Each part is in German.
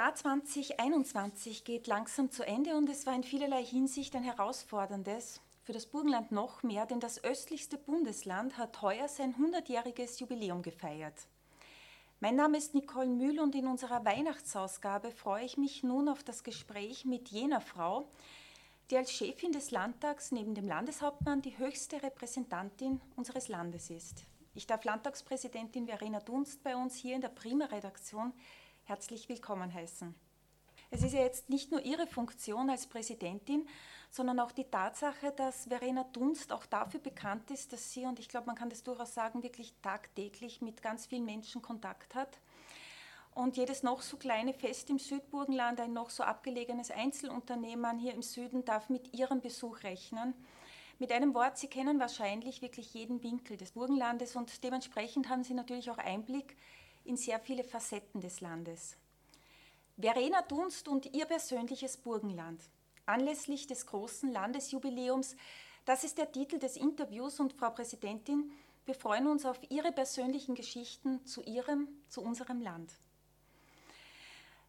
Jahr 2021 geht langsam zu Ende und es war in vielerlei Hinsicht ein herausforderndes, für das Burgenland noch mehr, denn das östlichste Bundesland hat heuer sein 100-jähriges Jubiläum gefeiert. Mein Name ist Nicole Mühl und in unserer Weihnachtsausgabe freue ich mich nun auf das Gespräch mit jener Frau, die als Chefin des Landtags neben dem Landeshauptmann die höchste Repräsentantin unseres Landes ist. Ich darf Landtagspräsidentin Verena Dunst bei uns hier in der Prima-Redaktion herzlich willkommen heißen. Es ist ja jetzt nicht nur Ihre Funktion als Präsidentin, sondern auch die Tatsache, dass Verena Dunst auch dafür bekannt ist, dass sie, und ich glaube, man kann das durchaus sagen, wirklich tagtäglich mit ganz vielen Menschen Kontakt hat. Und jedes noch so kleine Fest im Südburgenland, ein noch so abgelegenes Einzelunternehmen hier im Süden darf mit ihrem Besuch rechnen. Mit einem Wort, Sie kennen wahrscheinlich wirklich jeden Winkel des Burgenlandes und dementsprechend haben Sie natürlich auch Einblick in sehr viele Facetten des Landes. Verena Dunst und ihr persönliches Burgenland. Anlässlich des großen Landesjubiläums, das ist der Titel des Interviews und Frau Präsidentin, wir freuen uns auf Ihre persönlichen Geschichten zu Ihrem, zu unserem Land.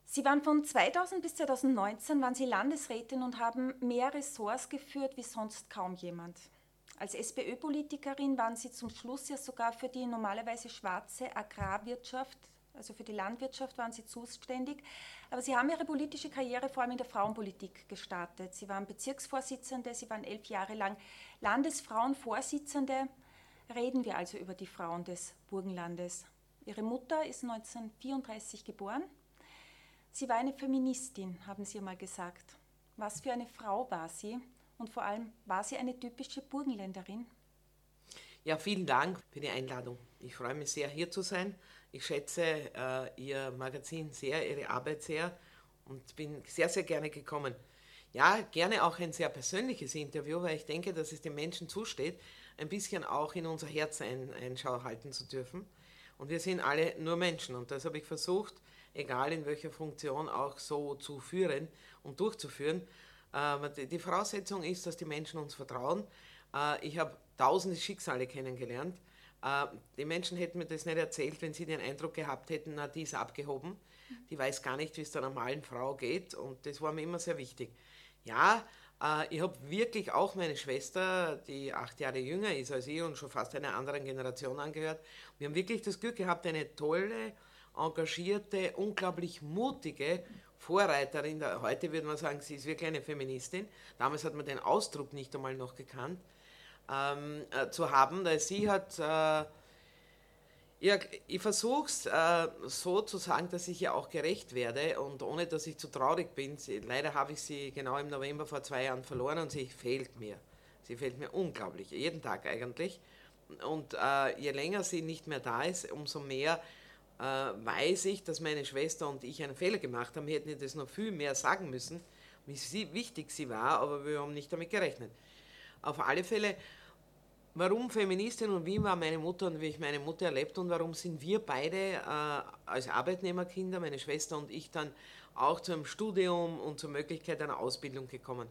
Sie waren von 2000 bis 2019 waren Sie Landesrätin und haben mehr Ressorts geführt wie sonst kaum jemand. Als SPÖ-Politikerin waren Sie zum Schluss ja sogar für die normalerweise schwarze Agrarwirtschaft also für die Landwirtschaft waren Sie zuständig. Aber Sie haben Ihre politische Karriere vor allem in der Frauenpolitik gestartet. Sie waren Bezirksvorsitzende, Sie waren elf Jahre lang Landesfrauenvorsitzende. Reden wir also über die Frauen des Burgenlandes. Ihre Mutter ist 1934 geboren. Sie war eine Feministin, haben Sie einmal gesagt. Was für eine Frau war sie? Und vor allem, war sie eine typische Burgenländerin? Ja, vielen Dank für die Einladung. Ich freue mich sehr, hier zu sein. Ich schätze äh, Ihr Magazin sehr, Ihre Arbeit sehr und bin sehr, sehr gerne gekommen. Ja, gerne auch ein sehr persönliches Interview, weil ich denke, dass es den Menschen zusteht, ein bisschen auch in unser Herz ein, Einschau halten zu dürfen. Und wir sind alle nur Menschen und das habe ich versucht, egal in welcher Funktion, auch so zu führen und durchzuführen. Äh, die Voraussetzung ist, dass die Menschen uns vertrauen. Äh, ich habe tausende Schicksale kennengelernt äh, die Menschen hätten mir das nicht erzählt, wenn sie den Eindruck gehabt hätten, na, die ist abgehoben. Die weiß gar nicht, wie es der normalen Frau geht und das war mir immer sehr wichtig. Ja, äh, ich habe wirklich auch meine Schwester, die acht Jahre jünger ist als ich und schon fast einer anderen Generation angehört. Wir haben wirklich das Glück gehabt, eine tolle, engagierte, unglaublich mutige Vorreiterin. Heute würde man sagen, sie ist wirklich eine Feministin. Damals hat man den Ausdruck nicht einmal noch gekannt ähm, äh, zu haben, weil sie hat, äh, ja, ich versuche es äh, so zu sagen, dass ich ihr auch gerecht werde und ohne dass ich zu traurig bin. Sie, leider habe ich sie genau im November vor zwei Jahren verloren und sie fehlt mir. Sie fehlt mir unglaublich, jeden Tag eigentlich. Und äh, je länger sie nicht mehr da ist, umso mehr äh, weiß ich, dass meine Schwester und ich einen Fehler gemacht haben. Wir hätten ihr das noch viel mehr sagen müssen, wie sie, wichtig sie war, aber wir haben nicht damit gerechnet. Auf alle Fälle Warum Feministin und wie war meine Mutter und wie ich meine Mutter erlebt und warum sind wir beide äh, als Arbeitnehmerkinder, meine Schwester und ich, dann auch zu einem Studium und zur Möglichkeit einer Ausbildung gekommen.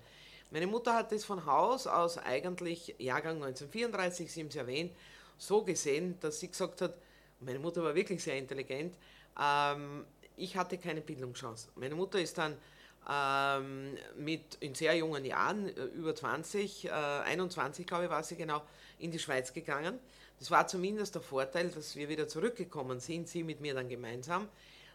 Meine Mutter hat das von Haus aus eigentlich, Jahrgang 1934, Sie haben es erwähnt, so gesehen, dass sie gesagt hat, meine Mutter war wirklich sehr intelligent, ähm, ich hatte keine Bildungschance. Meine Mutter ist dann ähm, mit in sehr jungen Jahren, äh, über 20, äh, 21 glaube ich war sie genau, in die Schweiz gegangen. Das war zumindest der Vorteil, dass wir wieder zurückgekommen sind, sie mit mir dann gemeinsam,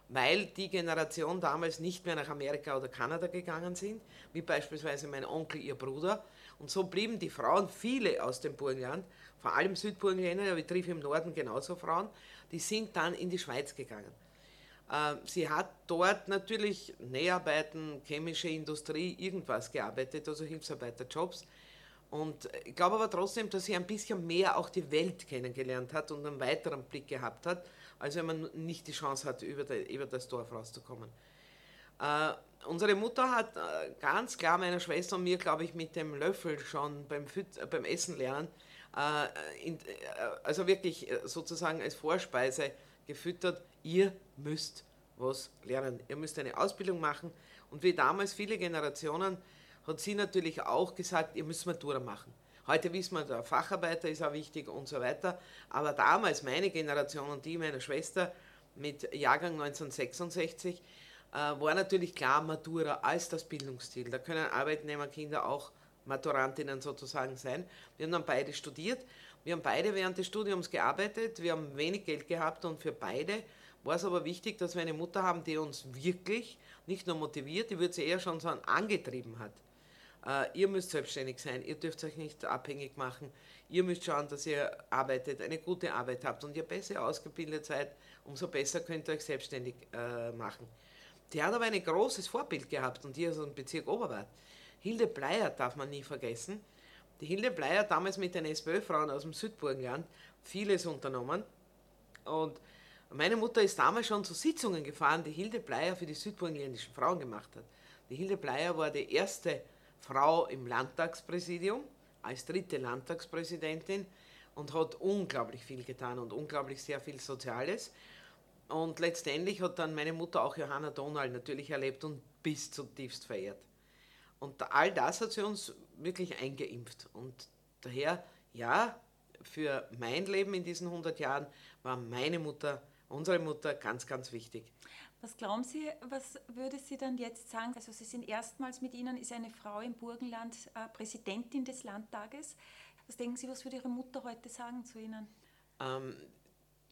weil die Generation damals nicht mehr nach Amerika oder Kanada gegangen sind, wie beispielsweise mein Onkel, ihr Bruder. Und so blieben die Frauen, viele aus dem Burgenland, vor allem Südburgenländer, aber ich treffe im Norden genauso Frauen, die sind dann in die Schweiz gegangen. Ähm, sie hat dort natürlich Näharbeiten, chemische Industrie, irgendwas gearbeitet, also Hilfsarbeiterjobs. Und ich glaube aber trotzdem, dass sie ein bisschen mehr auch die Welt kennengelernt hat und einen weiteren Blick gehabt hat, als wenn man nicht die Chance hat, über, das Dorf rauszukommen. Äh, unsere Mutter hat äh, ganz klar meiner Schwester und mir, glaube ich, mit dem Löffel schon beim, Füt äh, beim Essen lernen, in, äh, also wirklich äh, sozusagen als Vorspeise gefüttert, ihr müsst was lernen, ihr müsst eine Ausbildung machen. Und wie damals viele Generationen hat sie natürlich auch gesagt, ihr müsst Matura machen. Heute wissen wir, der Facharbeiter ist auch wichtig und so weiter. Aber damals, meine Generation und die meiner Schwester mit Jahrgang 1966, äh, war natürlich klar Matura als das Bildungsziel. Da können Arbeitnehmerkinder auch Maturantinnen sozusagen sein. Wir haben dann beide studiert. Wir haben beide während des Studiums gearbeitet. Wir haben wenig Geld gehabt und für beide war es aber wichtig, dass wir eine Mutter haben, die uns wirklich nicht nur motiviert, die würde sie eher schon sagen, angetrieben hat. Äh, ihr müsst selbstständig sein, ihr dürft euch nicht abhängig machen, ihr müsst schauen, dass ihr arbeitet, eine gute Arbeit habt und ihr besser ausgebildet seid, umso besser könnt ihr euch selbstständig äh, machen. Die hat aber ein großes Vorbild gehabt und die aus dem Bezirk Oberwart. Hilde Bleier darf man nie vergessen. Die Hilde Bleier damals mit den SPÖ-Frauen aus dem Südburgenland vieles unternommen und meine Mutter ist damals schon zu Sitzungen gefahren, die Hilde Bleier für die südburgenländischen Frauen gemacht hat. Die Hilde Bleier war die erste Frau im Landtagspräsidium, als dritte Landtagspräsidentin und hat unglaublich viel getan und unglaublich sehr viel Soziales. Und letztendlich hat dann meine Mutter auch Johanna Donald natürlich erlebt und bis zutiefst verehrt. Und all das hat sie uns wirklich eingeimpft. Und daher, ja, für mein Leben in diesen 100 Jahren war meine Mutter, unsere Mutter ganz, ganz wichtig. Was glauben Sie, was würde sie dann jetzt sagen? Also Sie sind erstmals mit Ihnen, ist eine Frau im Burgenland äh, Präsidentin des Landtages. Was denken Sie, was würde Ihre Mutter heute sagen zu Ihnen? Ähm,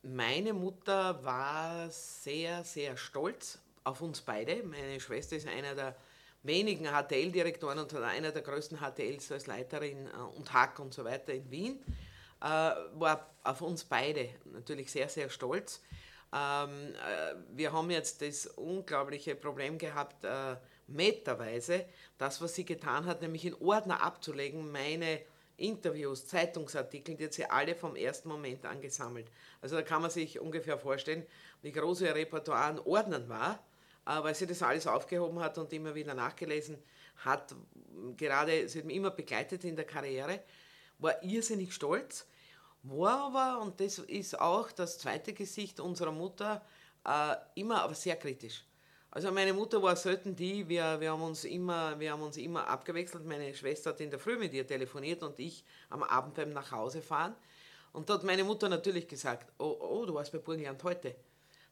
meine Mutter war sehr, sehr stolz auf uns beide. Meine Schwester ist einer der wenigen HTL-Direktoren und einer der größten HTLs als Leiterin äh, und Hack und so weiter in Wien. Äh, war auf uns beide natürlich sehr, sehr stolz. Ähm, äh, wir haben jetzt das unglaubliche Problem gehabt, meterweise, das, was sie getan hat, nämlich in Ordner abzulegen, meine Interviews, Zeitungsartikel, die hat sie alle vom ersten Moment angesammelt. Also da kann man sich ungefähr vorstellen, wie groß ihr Repertoire an Ordnern war, weil sie das alles aufgehoben hat und immer wieder nachgelesen hat. Gerade, sie hat mich immer begleitet in der Karriere, war irrsinnig stolz war aber, und das ist auch das zweite Gesicht unserer Mutter, äh, immer aber sehr kritisch. Also meine Mutter war selten die, wir, wir, haben uns immer, wir haben uns immer abgewechselt. Meine Schwester hat in der Früh mit ihr telefoniert und ich am Abend beim Nachhausefahren. Und da hat meine Mutter natürlich gesagt, oh, oh du warst bei Burgenland heute.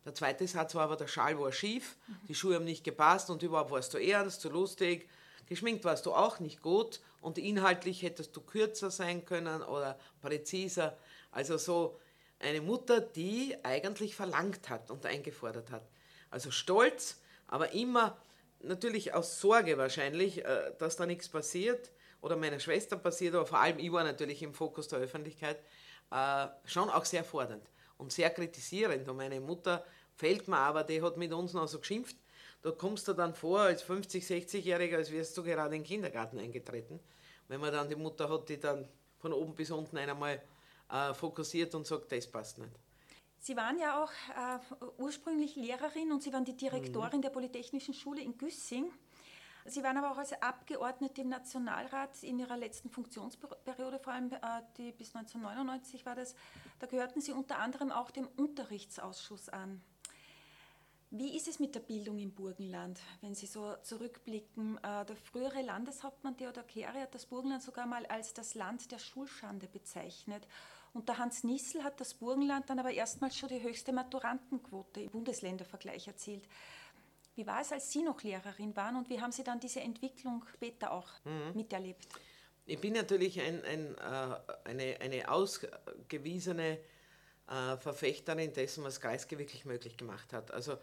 Der zweite Satz war aber, der Schal war schief, die Schuhe haben nicht gepasst und überhaupt warst du ernst, zu lustig. Geschminkt warst du auch nicht gut und inhaltlich hättest du kürzer sein können oder präziser. Also so eine Mutter, die eigentlich verlangt hat und eingefordert hat. Also stolz, aber immer natürlich aus Sorge wahrscheinlich, äh, dass da nichts passiert oder meiner Schwester passiert, aber vor allem ich war natürlich im Fokus der Öffentlichkeit, äh, schon auch sehr fordernd und sehr kritisierend. Und meine Mutter fällt mir aber, die hat mit uns noch so geschimpft, da kommst du dann vor als 50-, 60-Jähriger, als wärst du gerade in den Kindergarten eingetreten. Wenn man dann die Mutter hat, die dann von oben bis unten einmal äh, fokussiert und sagt, das passt nicht. Sie waren ja auch äh, ursprünglich Lehrerin und Sie waren die Direktorin mhm. der Polytechnischen Schule in Güssing. Sie waren aber auch als Abgeordnete im Nationalrat in Ihrer letzten Funktionsperiode, vor allem äh, die bis 1999 war das, da gehörten Sie unter anderem auch dem Unterrichtsausschuss an. Wie ist es mit der Bildung im Burgenland, wenn Sie so zurückblicken? Äh, der frühere Landeshauptmann Theodor Kehre hat das Burgenland sogar mal als das Land der Schulschande bezeichnet. Und der Hans Nissel hat das Burgenland dann aber erstmals schon die höchste Maturantenquote im Bundesländervergleich erzielt. Wie war es, als Sie noch Lehrerin waren und wie haben Sie dann diese Entwicklung später auch mhm. miterlebt? Ich bin natürlich ein, ein, äh, eine, eine ausgewiesene äh, Verfechterin dessen, was Kreisky wirklich möglich gemacht hat. Also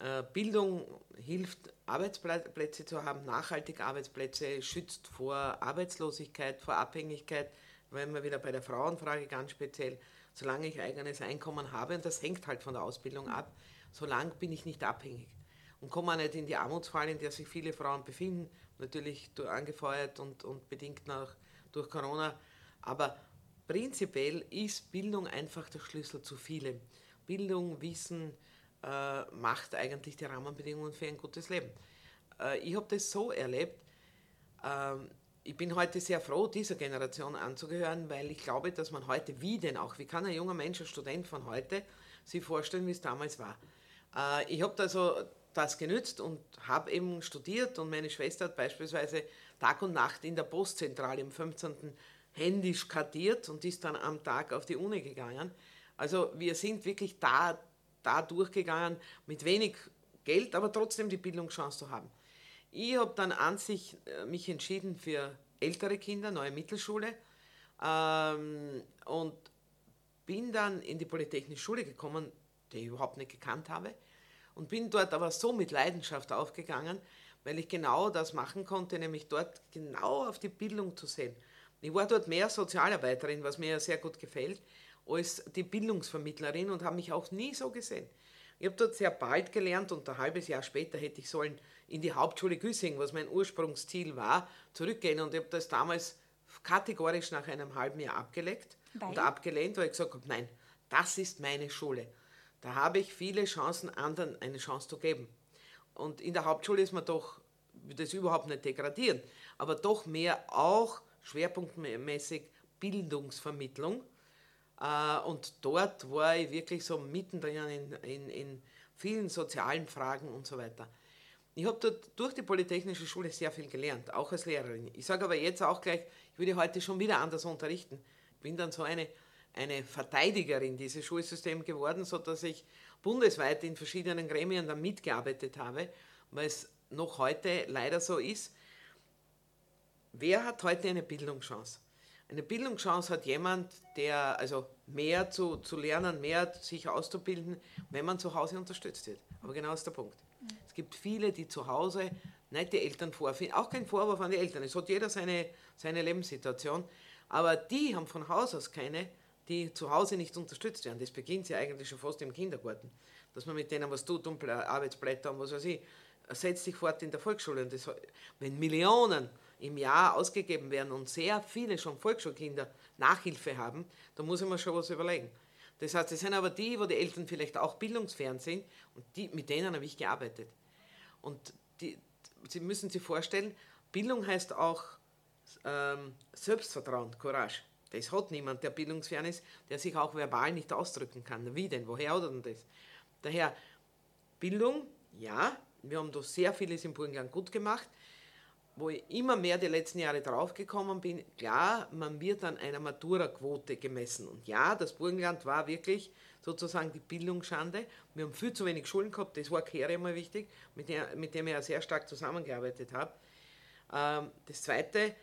äh, Bildung hilft, Arbeitsplätze zu haben, nachhaltige Arbeitsplätze, schützt vor Arbeitslosigkeit, vor Abhängigkeit, wenn wir wieder bei der Frauenfrage ganz speziell, solange ich eigenes Einkommen habe, und das hängt halt von der Ausbildung ab, solange bin ich nicht abhängig und komme auch nicht in die Armutsfalle, in der sich viele Frauen befinden, natürlich angefeuert und, und bedingt nach, durch Corona, aber prinzipiell ist Bildung einfach der Schlüssel zu vielem. Bildung, Wissen, äh, macht eigentlich die Rahmenbedingungen für ein gutes Leben. Äh, ich habe das so erlebt, äh, ich bin heute sehr froh, dieser Generation anzugehören, weil ich glaube, dass man heute, wie denn auch, wie kann ein junger Mensch, ein Student von heute, sich vorstellen, wie es damals war. Äh, ich habe also das genützt und habe eben studiert und meine Schwester hat beispielsweise Tag und Nacht in der Postzentrale im 15. händisch kartiert und ist dann am Tag auf die Uni gegangen. Also wir sind wirklich da da durchgegangen mit wenig Geld, aber trotzdem die Bildungschance zu haben. Ich habe dann an sich äh, mich entschieden für ältere Kinder, neue Mittelschule ähm, und bin dann in die Polytechnische Schule gekommen, die ich überhaupt nicht gekannt habe und bin dort aber so mit Leidenschaft aufgegangen, weil ich genau das machen konnte, nämlich dort genau auf die Bildung zu sehen. Ich war dort mehr Sozialarbeiterin, was mir ja sehr gut gefällt, als die Bildungsvermittlerin und habe mich auch nie so gesehen. Ich habe dort sehr bald gelernt und ein halbes Jahr später hätte ich sollen in die Hauptschule Güssing, was mein Ursprungsziel war, zurückgehen und ich habe das damals kategorisch nach einem halben Jahr abgelegt weil? und abgelehnt, weil ich gesagt habe, nein, das ist meine Schule. Da habe ich viele Chancen, anderen eine Chance zu geben. Und in der Hauptschule ist man doch, das überhaupt nicht degradieren, aber doch mehr auch schwerpunktmäßig Bildungsvermittlung. Äh, und dort war ich wirklich so mittendrin in, in, in vielen sozialen Fragen und so weiter. Ich habe dort durch die Polytechnische Schule sehr viel gelernt, auch als Lehrerin. Ich sage aber jetzt auch gleich, ich würde heute schon wieder anders unterrichten. Ich bin dann so eine, eine Verteidigerin dieses Schulsystems geworden, sodass ich bundesweit in verschiedenen Gremien dann mitgearbeitet habe, weil es noch heute leider so ist. Wer hat heute eine Bildungschance? Eine Bildungschance hat jemand, der also mehr zu, zu lernen, mehr sich auszubilden, wenn man zu Hause unterstützt wird. Aber genau ist der Punkt. Es gibt viele, die zu Hause nicht die Eltern vorfinden, auch kein Vorwurf an die Eltern, es hat jeder seine, seine Lebenssituation, aber die haben von Haus aus keine, die zu Hause nicht unterstützt werden. Das beginnt ja eigentlich schon fast im Kindergarten, dass man mit denen was tut und Arbeitsblätter und was weiß ich, setzt sich fort in der Volksschule. Und das, wenn Millionen im Jahr ausgegeben werden und sehr viele schon Volksschulkinder Nachhilfe haben, dann muss ich mir schon was überlegen. Das heißt, das sind aber die, wo die Eltern vielleicht auch bildungsfern sind und die, mit denen habe ich gearbeitet. Und die, Sie müssen sich vorstellen, Bildung heißt auch ähm, Selbstvertrauen, Courage. Das hat niemand, der bildungsfern ist, der sich auch verbal nicht ausdrücken kann. Wie denn? Woher hat er denn das? Daher, Bildung, ja, wir haben da sehr vieles im Burgenland gut gemacht wo ich immer mehr die letzten Jahre draufgekommen bin, klar, man wird an einer Matura-Quote gemessen. Und ja, das Burgenland war wirklich sozusagen die Bildungsschande. Wir haben viel zu wenig Schulen gehabt, das war Kehre immer wichtig, mit, der, mit dem ich ja sehr stark zusammengearbeitet habe. Ähm, das Zweite,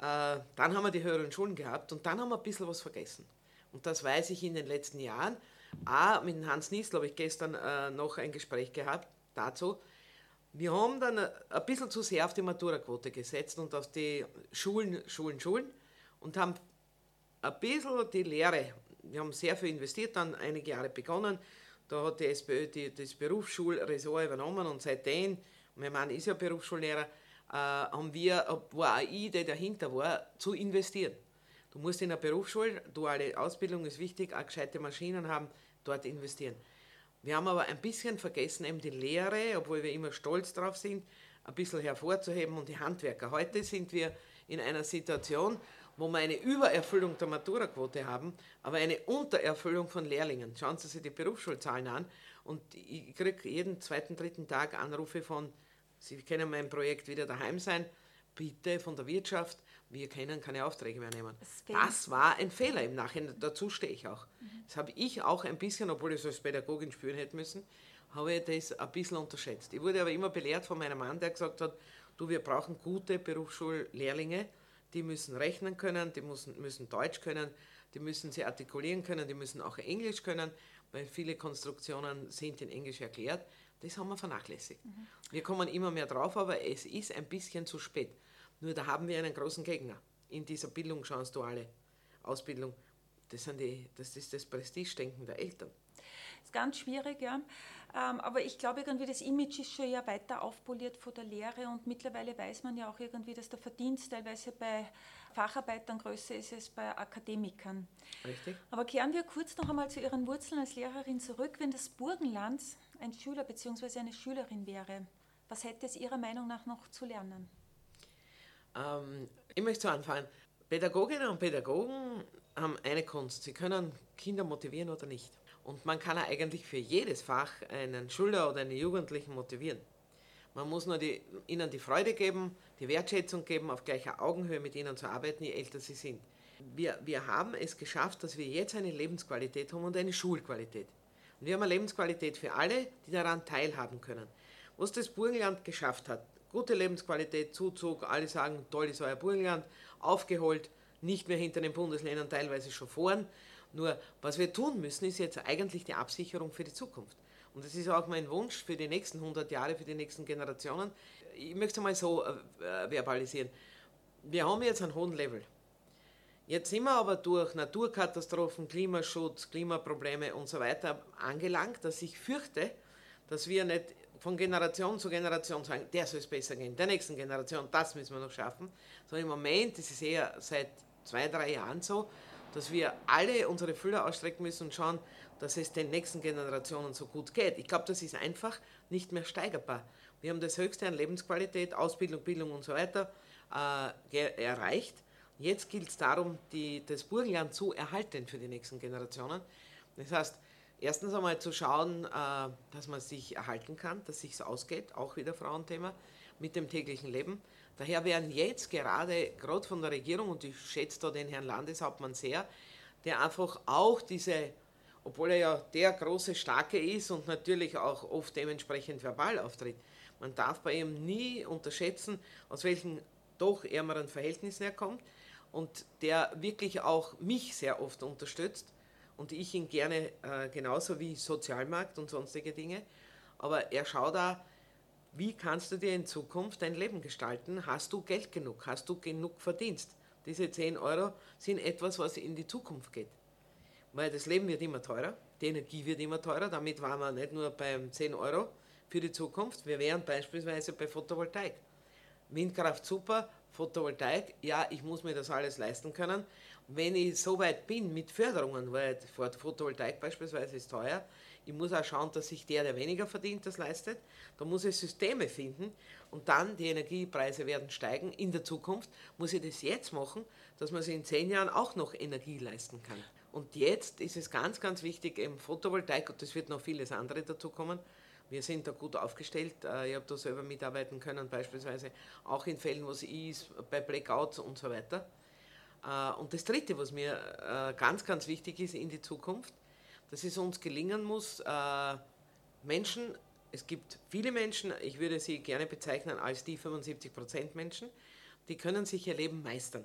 dann haben wir die höheren Schulen gehabt und dann haben wir ein bisschen was vergessen. Und das weiß ich in den letzten Jahren. Ah, mit Hans Niesel habe ich gestern äh, noch ein Gespräch gehabt dazu, wir haben dann ein bisschen zu sehr auf die Maturaquote gesetzt und auf die Schulen, Schulen, Schulen und haben ein bisschen die Lehre, wir haben sehr viel investiert, dann einige Jahre begonnen, da hat die SPÖ die, das Berufsschulressort übernommen und seitdem, mein Mann ist ja Berufsschullehrer, äh, haben wir, war eine Idee dahinter war, zu investieren. Du musst in der Berufsschule, duale Ausbildung ist wichtig, auch gescheite Maschinen haben, dort investieren. Wir haben aber ein bisschen vergessen, eben die Lehre, obwohl wir immer stolz drauf sind, ein bisschen hervorzuheben und die Handwerker. Heute sind wir in einer Situation, wo wir eine Übererfüllung der Maturaquote haben, aber eine Untererfüllung von Lehrlingen. Schauen Sie sich die Berufsschulzahlen an und ich kriege jeden zweiten, dritten Tag Anrufe von, Sie können mein Projekt wieder daheim sein, bitte von der Wirtschaft, wir können keine Aufträge mehr nehmen. Das war ein Fehler im Nachhinein, dazu stehe ich auch. Mhm. Das habe ich auch ein bisschen, obwohl ich es als Pädagogin spüren hätte müssen, habe ich das ein bisschen unterschätzt. Ich wurde aber immer belehrt von meinem Mann, der gesagt hat, du, wir brauchen gute Berufsschullehrlinge, die müssen rechnen können, die müssen, müssen Deutsch können, die müssen sie artikulieren können, die müssen auch Englisch können, weil viele Konstruktionen sind in Englisch erklärt. Das haben wir vernachlässigt. Mhm. Wir kommen immer mehr drauf, aber es ist ein bisschen zu spät. Nur da haben wir einen großen Gegner in dieser Bildungschance duale Ausbildung. Das, sind die, das ist das Prestigedenken der Eltern. Das ist ganz schwierig, ja. Ähm, aber ich glaube irgendwie, das Image ist schon ja weiter aufpoliert von der Lehre und mittlerweile weiß man ja auch irgendwie, dass der Verdienst teilweise bei Facharbeitern größer ist als bei Akademikern. Richtig. Aber kehren wir kurz noch einmal zu Ihren Wurzeln als Lehrerin zurück. Wenn das Burgenland ein Schüler bzw. eine Schülerin wäre, was hätte es Ihrer Meinung nach noch zu lernen? Ähm, ich möchte so anfangen. Pädagoginnen und Pädagogen haben eine Kunst. Sie können Kinder motivieren oder nicht. Und man kann eigentlich für jedes Fach einen Schüler oder einen Jugendlichen motivieren. Man muss nur die, ihnen die Freude geben, die Wertschätzung geben, auf gleicher Augenhöhe mit ihnen zu arbeiten, je älter sie sind. Wir, wir haben es geschafft, dass wir jetzt eine Lebensqualität haben und eine Schulqualität. Und wir haben eine Lebensqualität für alle, die daran teilhaben können. Was das Burgenland geschafft hat, gute Lebensqualität, Zuzug, alle sagen, toll ist euer Burgenland, aufgeholt, nicht mehr hinter den Bundesländern, teilweise schon vorn. Nur, was wir tun müssen, ist jetzt eigentlich die Absicherung für die Zukunft. Und das ist auch mein Wunsch für die nächsten 100 Jahre, für die nächsten Generationen. Ich möchte es mal so äh, verbalisieren. Wir haben jetzt einen hohen Level. Jetzt sind wir aber durch Naturkatastrophen, Klimaschutz, Klimaprobleme und so weiter angelangt, dass ich fürchte, dass wir nicht von Generation zu Generation sagen, der soll es besser gehen, der nächsten Generation, das müssen wir noch schaffen. Sondern im Moment ist es eher seit zwei, drei Jahren so, dass wir alle unsere Fühler ausstrecken müssen und schauen, dass es den nächsten Generationen so gut geht. Ich glaube, das ist einfach nicht mehr steigerbar. Wir haben das Höchste an Lebensqualität, Ausbildung, Bildung und so weiter äh, erreicht. Jetzt gilt es darum, die, das Burgenland zu erhalten für die nächsten Generationen. Das heißt, erstens einmal zu schauen, äh, dass man sich erhalten kann, dass sich ausgeht, auch wieder Frauenthema, mit dem täglichen Leben. Daher werden jetzt gerade, gerade von der Regierung, und ich schätze da den Herrn Landeshauptmann sehr, der einfach auch diese, obwohl er ja der große Starke ist und natürlich auch oft dementsprechend verbal auftritt, man darf bei ihm nie unterschätzen, aus welchen doch ärmeren Verhältnissen er kommt und der wirklich auch mich sehr oft unterstützt und ich ihn gerne äh, genauso wie Sozialmarkt und sonstige Dinge. Aber er schaut da, wie kannst du dir in Zukunft dein Leben gestalten? Hast du Geld genug? Hast du genug Verdienst? Diese 10 Euro sind etwas, was in die Zukunft geht. Weil das Leben wird immer teurer, die Energie wird immer teurer. Damit waren wir nicht nur beim 10 Euro für die Zukunft, wir wären beispielsweise bei Photovoltaik. Windkraft super, Photovoltaik, ja, ich muss mir das alles leisten können. Wenn ich so weit bin mit Förderungen, weil Photovoltaik beispielsweise ist teuer, ich muss auch schauen, dass sich der, der weniger verdient, das leistet. Da muss ich Systeme finden und dann die Energiepreise werden steigen. In der Zukunft muss ich das jetzt machen, dass man sich in zehn Jahren auch noch Energie leisten kann. Und jetzt ist es ganz, ganz wichtig, eben Photovoltaik, und das wird noch vieles andere dazu kommen, wir sind da gut aufgestellt. Äh, ich habe da selber mitarbeiten können, beispielsweise auch in Fällen, wo es ist, bei Blackouts und so weiter. Äh, und das Dritte, was mir äh, ganz, ganz wichtig ist in die Zukunft, dass es uns gelingen muss, Menschen, es gibt viele Menschen, ich würde sie gerne bezeichnen als die 75% Menschen, die können sich ihr Leben meistern.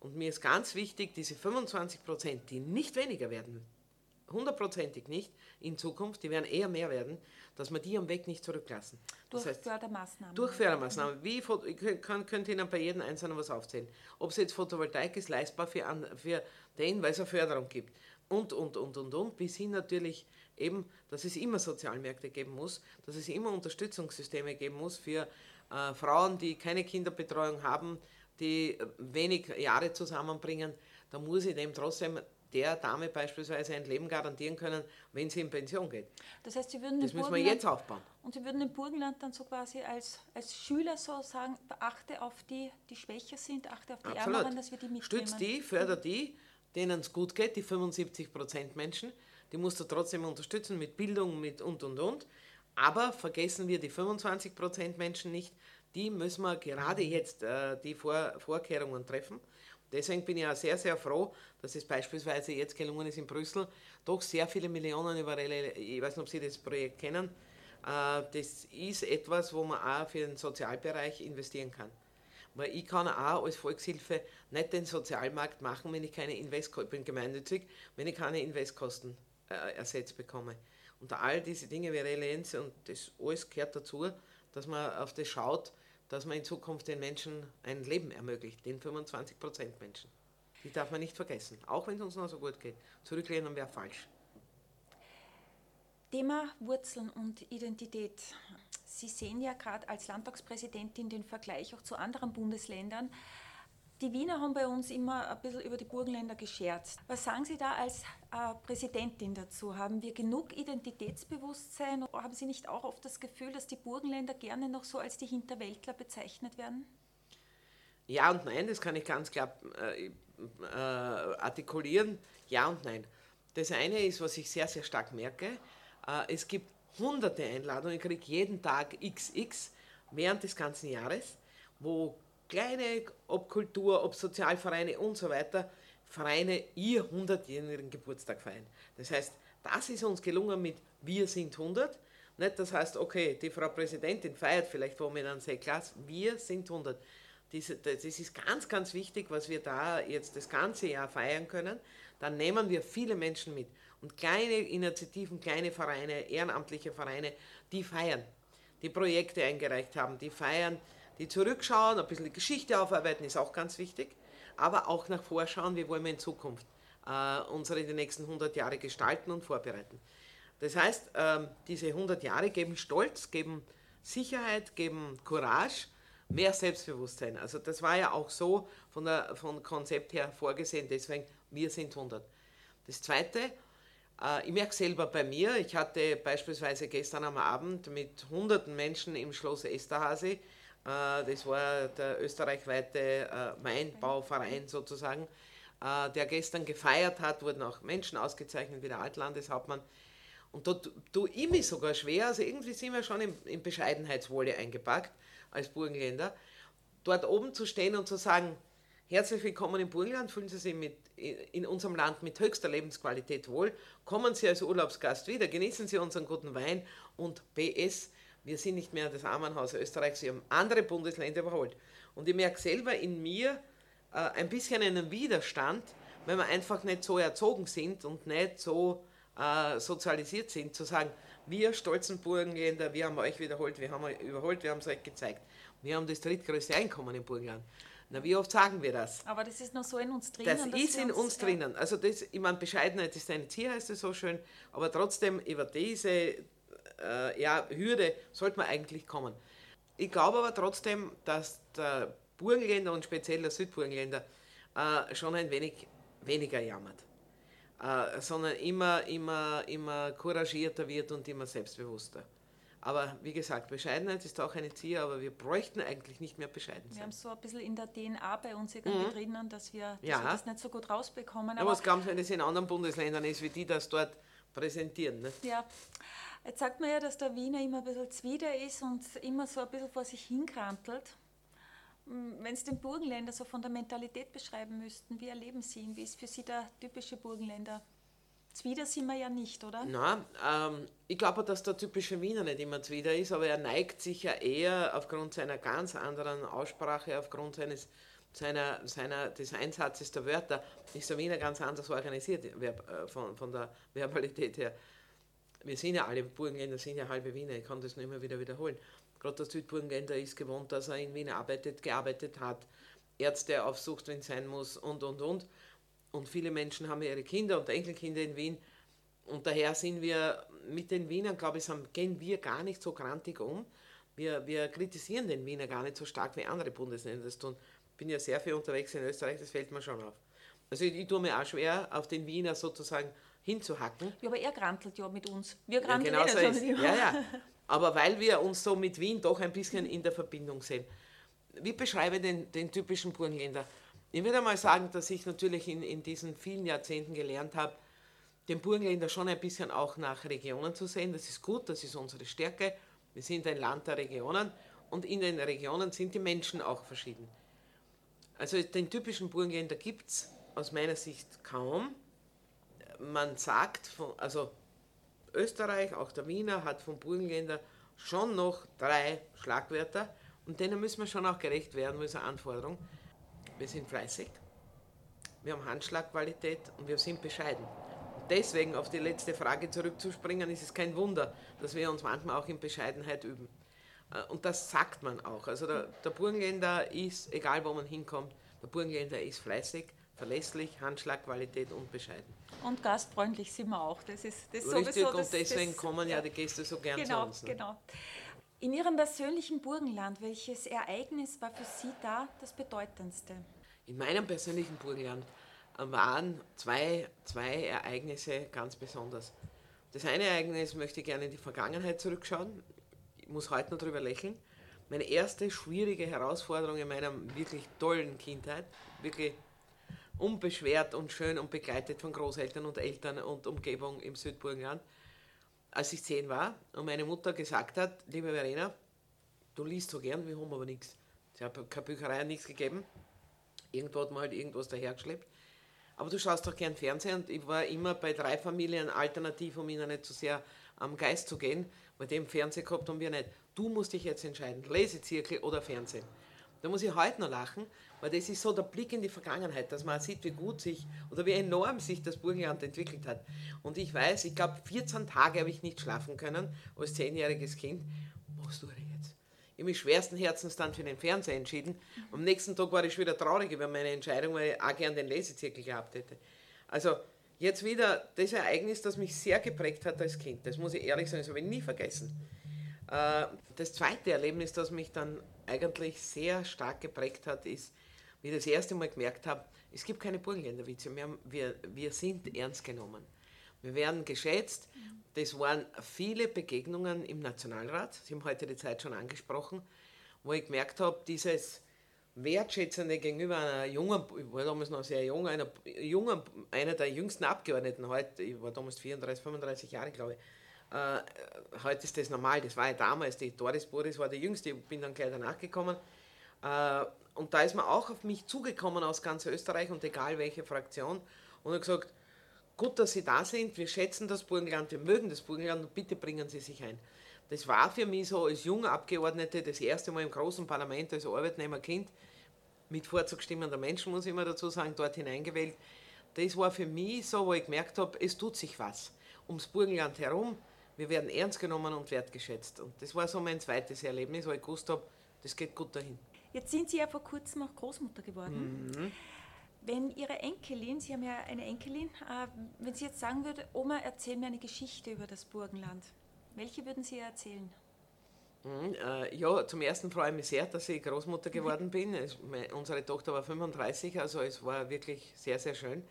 Und mir ist ganz wichtig, diese 25%, die nicht weniger werden, hundertprozentig nicht in Zukunft, die werden eher mehr werden, dass wir die am Weg nicht zurücklassen. Durch das heißt, Fördermaßnahmen. Durch Fördermaßnahmen. Wie, ich kann, könnte Ihnen bei jedem Einzelnen was aufzählen. Ob es jetzt Photovoltaik ist, leistbar für, für den, weil es eine Förderung gibt. Und, und, und, und, und, bis hin natürlich eben, dass es immer Sozialmärkte geben muss, dass es immer Unterstützungssysteme geben muss für äh, Frauen, die keine Kinderbetreuung haben, die wenig Jahre zusammenbringen. Da muss ich dem trotzdem der Dame beispielsweise ein Leben garantieren können, wenn sie in Pension geht. Das heißt, Sie würden das müssen wir jetzt aufbauen. Und Sie würden im Burgenland dann so quasi als, als Schüler so sagen, achte auf die, die schwächer sind, achte auf die Absolut. Ärmeren, dass wir die mitnehmen. Stützt die, förder die, denen es gut geht, die 75 Prozent Menschen, die musst du trotzdem unterstützen mit Bildung, mit und und und. Aber vergessen wir die 25 Prozent Menschen nicht, die müssen wir gerade jetzt äh, die Vor Vorkehrungen treffen. Deswegen bin ich auch sehr, sehr froh, dass es beispielsweise jetzt gelungen ist in Brüssel, doch sehr viele Millionen über, ich weiß nicht, ob Sie das Projekt kennen, äh, das ist etwas, wo man auch für den Sozialbereich investieren kann. Weil ich kann auch als Volkshilfe nicht den Sozialmarkt machen, wenn ich keine Investkosten, bin gemeinnützig, wenn ich keine Investkosten äh, ersetzt bekomme. Und all diese Dinge wie Relienz und das alles gehört dazu, dass man auf das schaut, dass man in Zukunft den Menschen ein Leben ermöglicht, den 25 Prozent Menschen. Die darf man nicht vergessen, auch wenn es uns noch so gut geht. Zurücklehnen wäre falsch. Thema Wurzeln und Identität. Sie sehen ja gerade als Landtagspräsidentin den Vergleich auch zu anderen Bundesländern. Die Wiener haben bei uns immer ein bisschen über die Burgenländer gescherzt. Was sagen Sie da als äh, Präsidentin dazu? Haben wir genug Identitätsbewusstsein? Haben Sie nicht auch oft das Gefühl, dass die Burgenländer gerne noch so als die Hinterwäldler bezeichnet werden? Ja und nein, das kann ich ganz klar äh, äh, artikulieren. Ja und nein. Das eine ist, was ich sehr, sehr stark merke. Äh, es gibt hunderte Einladungen, ich kriege jeden Tag XX während des ganzen Jahres, wo kleine, ob Kultur, ob Sozialvereine und so weiter, Vereine ihr 100-jährigen Geburtstag feiern. Das heißt, das ist uns gelungen mit Wir sind 100. Nicht, das heißt, okay, die Frau Präsidentin feiert vielleicht mit einem Seeglas, wir sind 100. Diese, das ist ganz, ganz wichtig, was wir da jetzt das ganze Jahr feiern können. Dann nehmen wir viele Menschen mit. Und kleine Initiativen, kleine Vereine, ehrenamtliche Vereine, die feiern, die Projekte eingereicht haben, die feiern, die zurückschauen, ein bisschen die Geschichte aufarbeiten, ist auch ganz wichtig, aber auch nach vorschauen, wie wollen wir in Zukunft äh, unsere die nächsten 100 Jahre gestalten und vorbereiten. Das heißt, äh, diese 100 Jahre geben Stolz, geben Sicherheit, geben Courage, mehr Selbstbewusstsein. Also das war ja auch so von der, vom Konzept her vorgesehen, deswegen wir sind 100. Das Zweite, äh, ich merke selber bei mir, ich hatte beispielsweise gestern am Abend mit hunderten Menschen im Schloss Esterhasi, äh, das war der österreichweite äh, Weinbauverein sozusagen, der gestern gefeiert hat, wurden auch Menschen ausgezeichnet wie der Altlandeshauptmann. Und dort tue ich mich sogar schwer, also irgendwie sind wir schon in, in Bescheidenheitswolle eingepackt als Burgenländer, dort oben zu stehen und zu sagen, Herzlich willkommen im Burgenland, fühlen Sie sich mit, in unserem Land mit höchster Lebensqualität wohl. Kommen Sie als Urlaubsgast wieder, genießen Sie unseren guten Wein und PS, wir sind nicht mehr das Armenhaus Österreichs, Sie haben andere Bundesländer überholt. Und ich merke selber in mir äh, ein bisschen einen Widerstand, wenn wir einfach nicht so erzogen sind und nicht so äh, sozialisiert sind, zu sagen, wir stolzen Burgenländer, wir haben euch wiederholt, wir haben euch überholt, wir haben es euch gezeigt. Wir haben das drittgrößte Einkommen im Burgenland. Na, wie oft sagen wir das? Aber das ist noch so in uns drinnen. Das ist in uns, uns drinnen. Also das, ich meine, Bescheidenheit ist ein Ziel, heißt es so schön, aber trotzdem über diese äh, ja, Hürde sollte man eigentlich kommen. Ich glaube aber trotzdem, dass der Burgenländer und speziell der Südburgenländer äh, schon ein wenig weniger jammert, äh, sondern immer, immer, immer couragierter wird und immer selbstbewusster. Aber wie gesagt, Bescheidenheit ist auch eine Ziel, aber wir bräuchten eigentlich nicht mehr bescheiden sein. Wir haben so ein bisschen in der DNA bei uns irgendwie mhm. drinnen, dass, wir, dass ja. wir, das nicht so gut rausbekommen. Aber, was glauben Sie, wenn es in anderen Bundesländern ist, wie die das dort präsentieren? Ne? Ja, jetzt sagt man ja, dass der Wiener immer ein bisschen zwider ist und immer so ein bisschen vor sich hinkrantelt. Hm, wenn Sie den Burgenländer so von der Mentalität beschreiben müssten, wie erleben Sie ihn? Wie ist für Sie der typische Burgenländer? Zwider sind wir ja nicht, oder? Nein, ähm, ich glaube, dass der typische Wiener nicht immer Zwider ist, aber er neigt sich ja eher aufgrund seiner ganz anderen Aussprache, aufgrund seines, seiner, seiner, des Einsatzes der Wörter, ist der Wiener ganz anders organisiert äh, von, von der Verbalität her. Wir sind ja alle Burgenländer, sind ja halbe Wiener, ich kann das nur immer wieder wiederholen. Gerade der Südburgenländer ist gewohnt, dass er in Wien arbeitet, gearbeitet hat, Ärzte aufsucht, wenn es sein muss und, und, und. Und viele Menschen haben ihre Kinder und Enkelkinder in Wien. Und daher sind wir mit den Wienern, glaube ich, gehen wir gar nicht so grantig um. Wir, wir kritisieren den Wiener gar nicht so stark wie andere Bundesländer das tun. Ich bin ja sehr viel unterwegs in Österreich, das fällt mir schon auf. Also ich, ich tue mir auch schwer, auf den Wiener sozusagen hinzuhacken. Ja, aber er grantelt ja mit uns. Wir granteln ja, genau so ist. Ja, ja. Aber weil wir uns so mit Wien doch ein bisschen in der Verbindung sehen. Wie beschreibe ich den, den typischen Burgenländer? Ich würde mal sagen, dass ich natürlich in, in diesen vielen Jahrzehnten gelernt habe, den Burgenländer schon ein bisschen auch nach Regionen zu sehen. Das ist gut, das ist unsere Stärke. Wir sind ein Land der Regionen und in den Regionen sind die Menschen auch verschieden. Also den typischen Burgenländer gibt es aus meiner Sicht kaum. Man sagt, von, also Österreich, auch der Wiener, hat vom Burgenländer schon noch drei Schlagwörter und denen müssen wir schon auch gerecht werden, das ist Anforderung. Wir sind fleißig, wir haben Handschlagqualität und wir sind bescheiden. Und deswegen auf die letzte Frage zurückzuspringen, ist es kein Wunder, dass wir uns manchmal auch in Bescheidenheit üben. Äh, und das sagt man auch. Also der, der Burgenländer ist, egal wo man hinkommt, der Burgenländer ist fleißig, verlässlich, Handschlagqualität und bescheiden. Und gastfreundlich sind wir auch. Das ist das Richtig, sowieso, das, und deswegen das, kommen ja die Gäste so gern genau, zu uns. Ne? Genau. In Ihrem persönlichen Burgenland, welches Ereignis war für Sie da das bedeutendste? In meinem persönlichen Burgenland waren zwei, zwei Ereignisse ganz besonders. Das eine Ereignis möchte ich gerne in die Vergangenheit zurückschauen. Ich muss heute noch darüber lächeln. Meine erste schwierige Herausforderung in meiner wirklich tollen Kindheit, wirklich unbeschwert und schön und begleitet von Großeltern und Eltern und Umgebung im Südburgenland, als ich zehn war und meine Mutter gesagt hat, liebe Verena, du liest so gern, wir haben aber nichts. Sie hat keine Bücherei, nichts gegeben. Irgendwo hat man halt irgendwas dahergeschleppt. Aber du schaust doch gern Fernsehen und ich war immer bei drei Familien alternativ, um ihnen nicht zu so sehr am Geist zu gehen, weil dem Fernsehen gehabt haben wir nicht. Du musst dich jetzt entscheiden, Lesezirkel oder Fernsehen. Da muss ich heute noch lachen, weil das ist so der Blick in die Vergangenheit, dass man sieht, wie gut sich oder wie enorm sich das Burgenland entwickelt hat. Und ich weiß, ich glaube, 14 Tage habe ich nicht schlafen können als zehnjähriges Kind. Was tue ich jetzt? Ich habe mich schwersten Herzens dann für den Fernseher entschieden. Am nächsten Tag war ich schon wieder traurig über meine Entscheidung, weil ich auch gern den Lesezirkel gehabt hätte. Also jetzt wieder das Ereignis, das mich sehr geprägt hat als Kind. Das muss ich ehrlich sagen, das habe ich nie vergessen. Äh, das zweite Erlebnis, das mich dann eigentlich sehr stark geprägt hat, ist, wie ich das erste Mal gemerkt habe, es gibt keine Burgenländerwitze mehr, wir, wir sind ernst genommen. Wir werden geschätzt. Das waren viele Begegnungen im Nationalrat, Sie haben heute die Zeit schon angesprochen, wo ich gemerkt habe, dieses Wertschätzende gegenüber einer jungen, ich war damals noch sehr jung, einer, jungen, einer der jüngsten Abgeordneten heute, ich war damals 34, 35 Jahre, glaube ich, äh, heute ist das normal, das war ja damals, die Doris Boris war die jüngste, ich bin dann gleich danach gekommen. Äh, und da ist man auch auf mich zugekommen aus ganz Österreich und egal welche Fraktion und hat gesagt, gut, dass Sie da sind, wir schätzen das Burgenland, wir mögen das Burgenland und bitte bringen Sie sich ein. Das war für mich so als junge Abgeordnete das erste Mal im großen Parlament als Arbeitnehmerkind, mit vorzugsstimmender Menschen, muss ich immer dazu sagen, dort hineingewählt. Das war für mich so, wo ich gemerkt habe, es tut sich was ums Burgenland herum wir werden ernst genommen und wertgeschätzt. Und das war so mein zweites Erlebnis, wo ich gewusst habe, das geht gut dahin. Jetzt sind Sie ja vor kurzem auch Großmutter geworden. Mhm. Wenn Ihre Enkelin, Sie haben ja eine Enkelin, äh, wenn sie jetzt sagen würde, Oma, erzähl mir eine Geschichte über das Burgenland, welche würden Sie ihr erzählen? Mhm, äh, ja, zum ersten freue ich mich sehr, dass ich Großmutter geworden bin. Es, meine, unsere Tochter war 35, also es war wirklich sehr, sehr schön.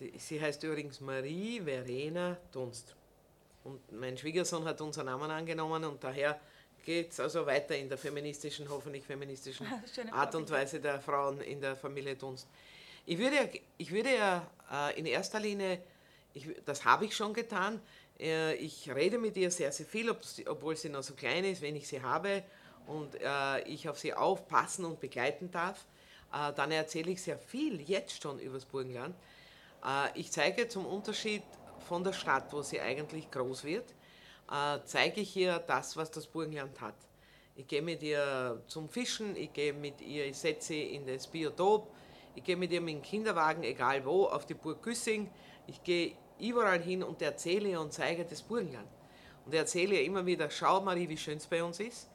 Die, sie heißt übrigens Marie Verena Dunst. Und mein Schwiegersohn hat unseren Namen angenommen und daher geht es also weiter in der feministischen, hoffentlich feministischen Art und Weise der Frauen in der Familie Dunst. Ich würde, ich würde ja äh, in erster Linie, ich, das habe ich schon getan, äh, ich rede mit ihr sehr, sehr viel, obwohl sie noch so klein ist, wenn ich sie habe und äh, ich auf sie aufpassen und begleiten darf. dann erzähle ich sehr viel jetzt schon über das Burgenland. ich zeige zum Unterschied von der Stadt, wo sie eigentlich groß wird, äh, zeige ich ihr das, was das Burgenland hat. Ich gehe mit ihr zum Fischen, ich gehe mit ihr, ich setze sie in das Biotop, ich gehe mit ihr mit dem Kinderwagen, egal wo, auf die Burg Güssing. Ich gehe überall hin und erzähle ihr und zeige das Burgenland. Und erzähle ihr immer wieder, schau Marie, wie schön es bei uns ist.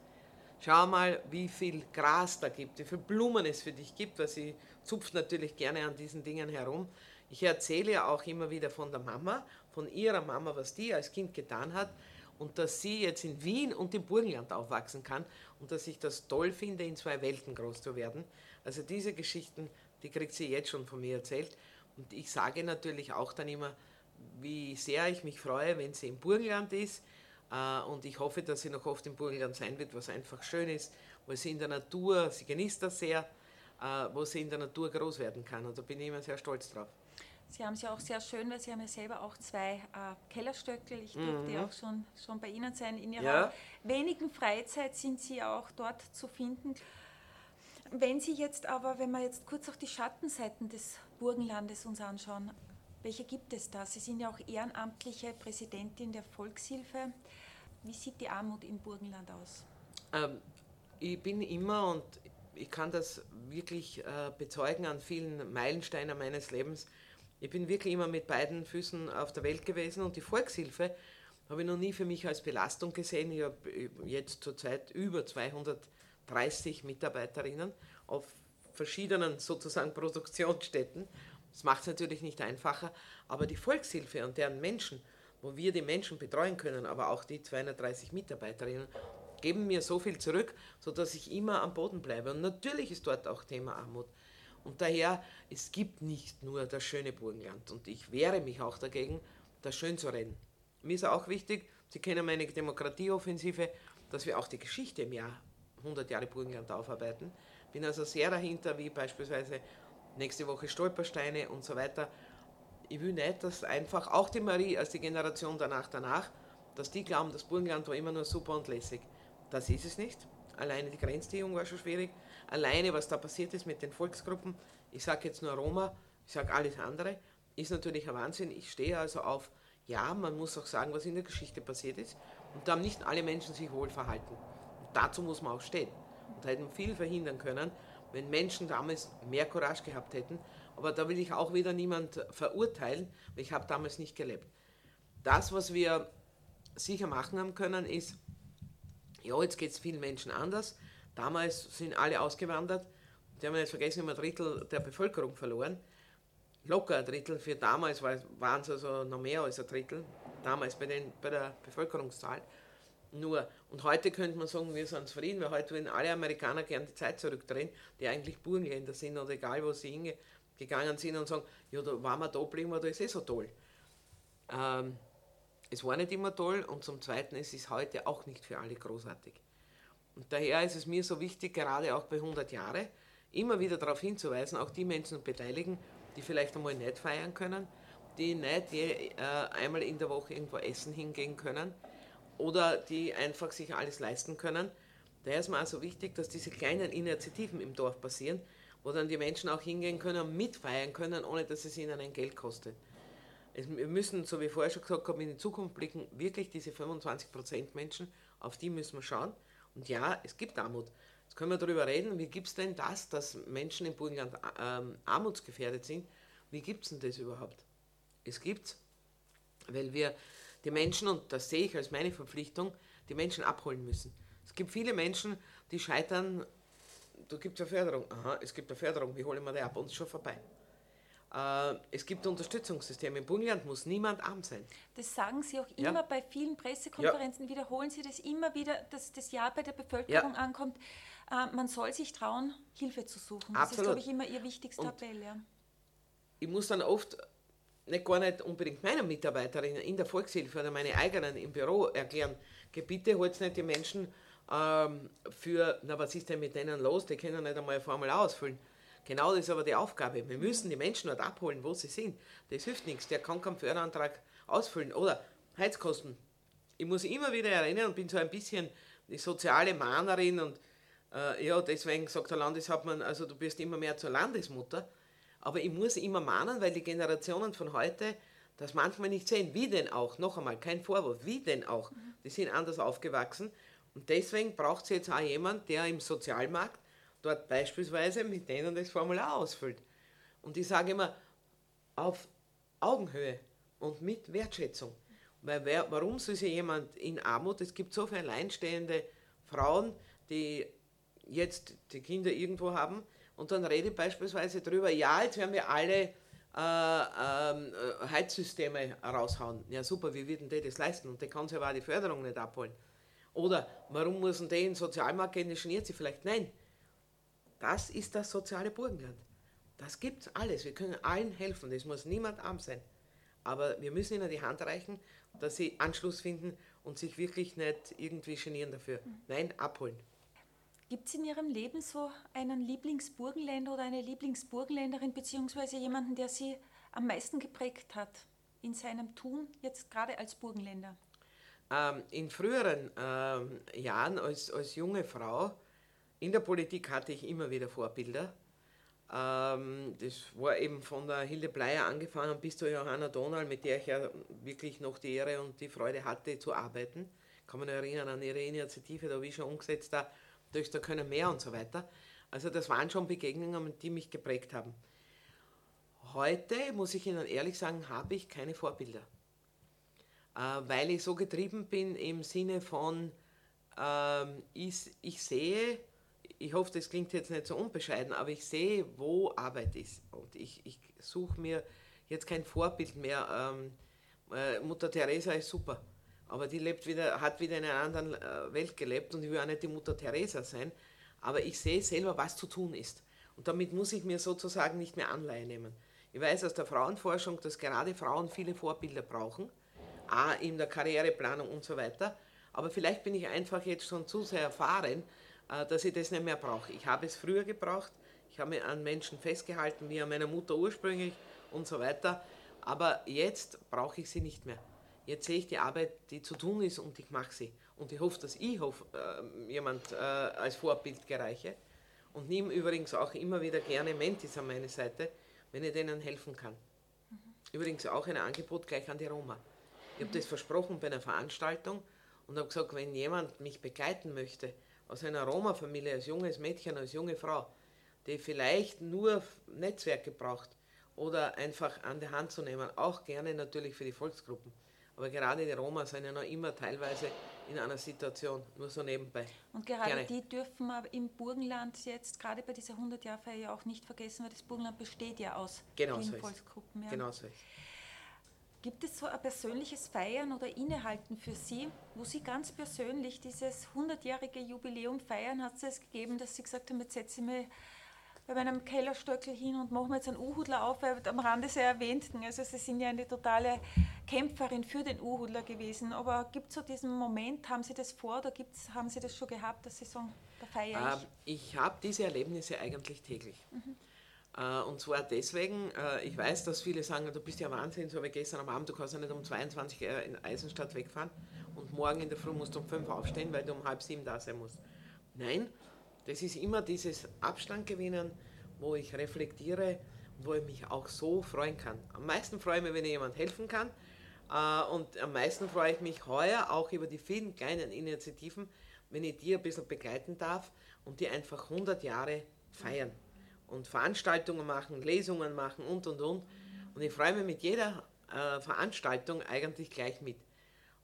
Schau mal, wie viel Gras da gibt, wie viele Blumen es für dich gibt, weil sie zupft natürlich gerne an diesen Dingen herum. Ich erzähle ja auch immer wieder von der Mama von ihrer Mama, was die als Kind getan hat und dass sie jetzt in Wien und im Burgenland aufwachsen kann und dass ich das toll finde, in zwei Welten groß zu werden. Also diese Geschichten, die kriegt sie jetzt schon von mir erzählt. Und ich sage natürlich auch dann immer, wie sehr ich mich freue, wenn sie im Burgenland ist. Äh, und ich hoffe, dass sie noch oft im Burgenland sein wird, was einfach schön ist, weil sie in der Natur, sie genießt das sehr, äh, wo sie in der Natur groß werden kann. Und da bin ich immer sehr stolz drauf. Sie haben es ja auch sehr schön, weil Sie haben ja selber auch zwei äh, Kellerstöckel. Ich durfte mhm. auch schon, schon bei Ihnen sein. In Ihrer ja. wenigen Freizeit sind Sie ja auch dort zu finden. Wenn Sie jetzt aber, wenn wir jetzt kurz auch die Schattenseiten des Burgenlandes uns anschauen, welche gibt es da? Sie sind ja auch ehrenamtliche Präsidentin der Volkshilfe. Wie sieht die Armut im Burgenland aus? Ähm, ich bin immer und ich kann das wirklich äh, bezeugen an vielen Meilensteinen meines Lebens ich bin wirklich immer mit beiden Füßen auf der Welt gewesen und die Volkshilfe habe ich noch nie für mich als Belastung gesehen. Ich habe jetzt zurzeit über 230 Mitarbeiterinnen auf verschiedenen sozusagen Produktionsstätten. Das macht es natürlich nicht einfacher, aber die Volkshilfe und deren Menschen, wo wir die Menschen betreuen können, aber auch die 230 Mitarbeiterinnen, geben mir so viel zurück, sodass ich immer am Boden bleibe. Und natürlich ist dort auch Thema Armut. Und daher, es gibt nicht nur das schöne Burgenland. Und ich wehre mich auch dagegen, das schön zu reden. Mir ist auch wichtig, Sie kennen meine Demokratieoffensive, dass wir auch die Geschichte im Jahr 100 Jahre Burgenland aufarbeiten. Bin also sehr dahinter, wie beispielsweise nächste Woche Stolpersteine und so weiter. Ich will nicht, dass einfach auch die Marie als die Generation danach, danach, dass die glauben, das Burgenland war immer nur super und lässig. Das ist es nicht. Alleine die Grenzziehung war schon schwierig alleine, was da passiert ist mit den Volksgruppen, ich sage jetzt nur Roma, ich sage alles andere, ist natürlich ein Wahnsinn. Ich stehe also auf Ja, man muss auch sagen, was in der Geschichte passiert ist. Und da haben nicht alle Menschen sich wohl verhalten. Und dazu muss man auch stehen. Und da hätten viel verhindern können, wenn Menschen damals mehr Courage gehabt hätten. Aber da will ich auch wieder niemand verurteilen, weil ich habe damals nicht gelebt. Das, was wir sicher machen haben können, ist, ja, jetzt geht es vielen Menschen anders. Damals sind alle ausgewandert. Die haben jetzt vergessen, wir ein Drittel der Bevölkerung verloren. Locker ein Drittel. Für damals waren es also noch mehr als ein Drittel. Damals bei, den, bei der Bevölkerungszahl. Nur, und heute könnte man sagen, wir sind zufrieden, weil heute würden alle Amerikaner gerne die Zeit zurückdrehen, die eigentlich Burgenländer sind oder egal, wo sie hingegangen sind und sagen, ja, da waren wir da geblieben, da ist eh so toll. Ähm, es war nicht immer toll und zum Zweiten, es ist heute auch nicht für alle großartig. Daher ist es mir so wichtig, gerade auch bei 100 Jahren, immer wieder darauf hinzuweisen, auch die Menschen zu beteiligen, die vielleicht einmal nicht feiern können, die nicht je, äh, einmal in der Woche irgendwo essen hingehen können oder die einfach sich alles leisten können. Daher ist mir also wichtig, dass diese kleinen Initiativen im Dorf passieren, wo dann die Menschen auch hingehen können und mitfeiern können, ohne dass es ihnen ein Geld kostet. wir müssen, so wie vorher schon gesagt habe, in die Zukunft blicken, wirklich diese 25% Menschen, auf die müssen wir schauen. Und ja, es gibt Armut. Jetzt können wir darüber reden, wie gibt es denn das, dass Menschen im Burgenland ähm, armutsgefährdet sind? Wie gibt es denn das überhaupt? Es gibt weil wir die Menschen, und das sehe ich als meine Verpflichtung, die Menschen abholen müssen. Es gibt viele Menschen, die scheitern, da gibt es eine Förderung. Aha, es gibt eine Förderung, wie holen wir die ab? Und es ist schon vorbei. Äh, es gibt Unterstützungssysteme. Im Burgenland muss niemand arm sein. Das sagen Sie auch immer ja. bei vielen Pressekonferenzen, ja. wiederholen Sie das immer wieder, dass das Ja bei der Bevölkerung ja. ankommt. Äh, man soll sich trauen, Hilfe zu suchen. Das Absolut. ist, glaube ich, immer Ihr wichtigster Appell. Ja. Ich muss dann oft nicht gar nicht unbedingt meinen Mitarbeiterinnen in der Volkshilfe oder meine eigenen im Büro erklären, bitte holt nicht die Menschen ähm, für, na was ist denn mit denen los, die können nicht einmal ein Formular ausfüllen. Genau das ist aber die Aufgabe. Wir müssen die Menschen dort abholen, wo sie sind. Das hilft nichts. Der kann keinen Förderantrag ausfüllen. Oder Heizkosten. Ich muss immer wieder erinnern und bin so ein bisschen die soziale Mahnerin und äh, ja, deswegen sagt der Landeshauptmann, also du bist immer mehr zur Landesmutter. Aber ich muss immer mahnen, weil die Generationen von heute das manchmal nicht sehen. Wie denn auch? Noch einmal, kein Vorwurf. Wie denn auch? Die sind anders aufgewachsen. Und deswegen braucht es jetzt auch jemand, der im Sozialmarkt dort beispielsweise mit denen das Formular ausfüllt. Und ich sage immer, auf Augenhöhe und mit Wertschätzung. Weil wer, warum soll sich jemand in Armut, es gibt so viele alleinstehende Frauen, die jetzt die Kinder irgendwo haben, und dann rede ich beispielsweise darüber, ja, jetzt werden wir alle äh, ähm, äh, Heizsysteme raushauen. Ja super, wie wird denn der das leisten? Und der kann sich aber auch die Förderung nicht abholen. Oder warum muss denn in den Sozialmarkt gehen, der geniert sich vielleicht? Nein, das ist das soziale Burgenland. Das gibt alles. Wir können allen helfen. Es muss niemand arm sein. Aber wir müssen ihnen die Hand reichen, dass sie Anschluss finden und sich wirklich nicht irgendwie genieren dafür. Nein, abholen. Gibt es in Ihrem Leben so einen Lieblingsburgenländer oder eine Lieblingsburgenländerin, beziehungsweise jemanden, der Sie am meisten geprägt hat in seinem Tun, jetzt gerade als Burgenländer? Ähm, in früheren ähm, Jahren als, als junge Frau in der Politik hatte ich immer wieder Vorbilder. Ähm, das war eben von der Hilde Bleier angefangen bis zur Johanna Donal, mit der ich ja wirklich noch die Ehre und die Freude hatte zu arbeiten. Kann noch erinnern an ihre Initiative, da wie schon umgesetzt da da können mehr und so weiter. Also das waren schon Begegnungen, die mich geprägt haben. Heute, muss ich Ihnen ehrlich sagen, habe ich keine Vorbilder. Äh, weil ich so getrieben bin im Sinne von, ähm, ich sehe, ich hoffe, das klingt jetzt nicht so unbescheiden, aber ich sehe, wo Arbeit ist. Und ich, ich suche mir jetzt kein Vorbild mehr. Ähm, äh, Mutter Teresa ist super aber die lebt wieder, hat wieder in einer anderen äh, Welt gelebt und ich will auch nicht die Mutter Teresa sein, aber ich sehe selber, was zu tun ist. Und damit muss ich mir sozusagen nicht mehr Anleihe nehmen. Ich weiß aus der Frauenforschung, dass gerade Frauen viele Vorbilder brauchen, auch in der Karriereplanung und so weiter. Aber vielleicht bin ich einfach jetzt schon zu sehr erfahren, dass ich das nicht mehr brauche. Ich habe es früher gebraucht, ich habe mich an Menschen festgehalten, wie an meiner Mutter ursprünglich und so weiter. Aber jetzt brauche ich sie nicht mehr. Jetzt sehe ich die Arbeit, die zu tun ist und ich mache sie. Und ich hoffe, dass ich hoffe, äh, jemand äh, als Vorbild gereiche. Und nehme übrigens auch immer wieder gerne Mentis an meine Seite, wenn ich denen helfen kann. Mhm. Übrigens auch ein Angebot gleich an die Roma. Ich habe das versprochen bei einer Veranstaltung und habe gesagt, wenn jemand mich begleiten möchte, aus einer Roma-Familie, als junges Mädchen, als junge Frau, die vielleicht nur Netzwerke braucht oder einfach an der Hand zu nehmen, auch gerne natürlich für die Volksgruppen. Aber gerade die Roma sind ja noch immer teilweise in einer Situation, nur so nebenbei. Und gerade gerne. die dürfen wir im Burgenland jetzt, gerade bei dieser 100-Jahr-Feier, ja auch nicht vergessen, weil das Burgenland besteht ja aus genau vielen so Volksgruppen. Ja. Genau so ist Gibt es so ein persönliches Feiern oder Innehalten für Sie, wo Sie ganz persönlich dieses 100-jährige Jubiläum feiern? Hat es es gegeben, dass Sie gesagt haben, jetzt setze ich mich bei meinem Kellerstöckel hin und machen wir jetzt einen Uhudler auf, weil am Rande sehr erwähnten, also Sie sind ja eine totale Kämpferin für den Uhudler gewesen, aber gibt es so diesen Moment, haben Sie das vor oder gibt's, haben Sie das schon gehabt, dass Sie sagen, da feiere ich? Ähm, ich habe diese Erlebnisse eigentlich täglich. Mhm. Äh, und zwar deswegen, äh, ich weiß, dass viele sagen, du bist ja Wahnsinn, so wie gestern am Abend, du kannst ja nicht um 22 Uhr in Eisenstadt wegfahren und morgen in der Früh musst du um 5 Uhr aufstehen, weil du um halb sieben da sein musst. Nein, das ist immer dieses Abstand gewinnen, wo ich reflektiere und wo ich mich auch so freuen kann. Am meisten freue ich mich, wenn ich jemand helfen kann. Äh, und am meisten freue ich mich heuer auch über die vielen kleinen Initiativen, wenn ich die ein bisschen begleiten darf und die einfach 100 Jahre feiern und Veranstaltungen machen, Lesungen machen und und und. Und ich freue mich mit jeder äh, Veranstaltung eigentlich gleich mit.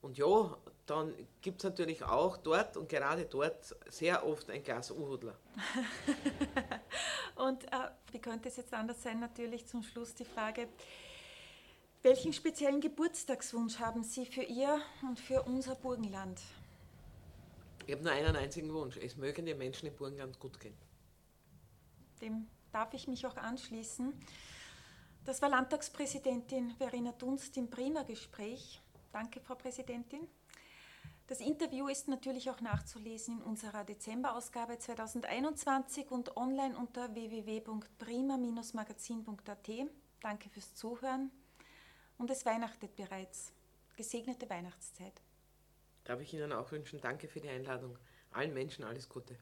Und ja, dann gibt es natürlich auch dort und gerade dort sehr oft ein Glas Uhudler. und äh, wie könnte es jetzt anders sein? Natürlich zum Schluss die Frage, welchen speziellen Geburtstagswunsch haben Sie für Ihr und für unser Burgenland? Ich habe nur einen einzigen Wunsch. Es mögen den Menschen im Burgenland gut gehen. Dem darf ich mich auch anschließen. Das war Landtagspräsidentin Verena Dunst im Prima Gespräch. Danke, Frau Präsidentin. Das Interview ist natürlich auch nachzulesen in unserer Dezemberausgabe 2021 und online unter www.prima-magazin.at. Danke fürs Zuhören und es weihnachtet bereits. Gesegnete Weihnachtszeit. Darf ich Ihnen auch wünschen, danke für die Einladung. Allen Menschen alles Gute.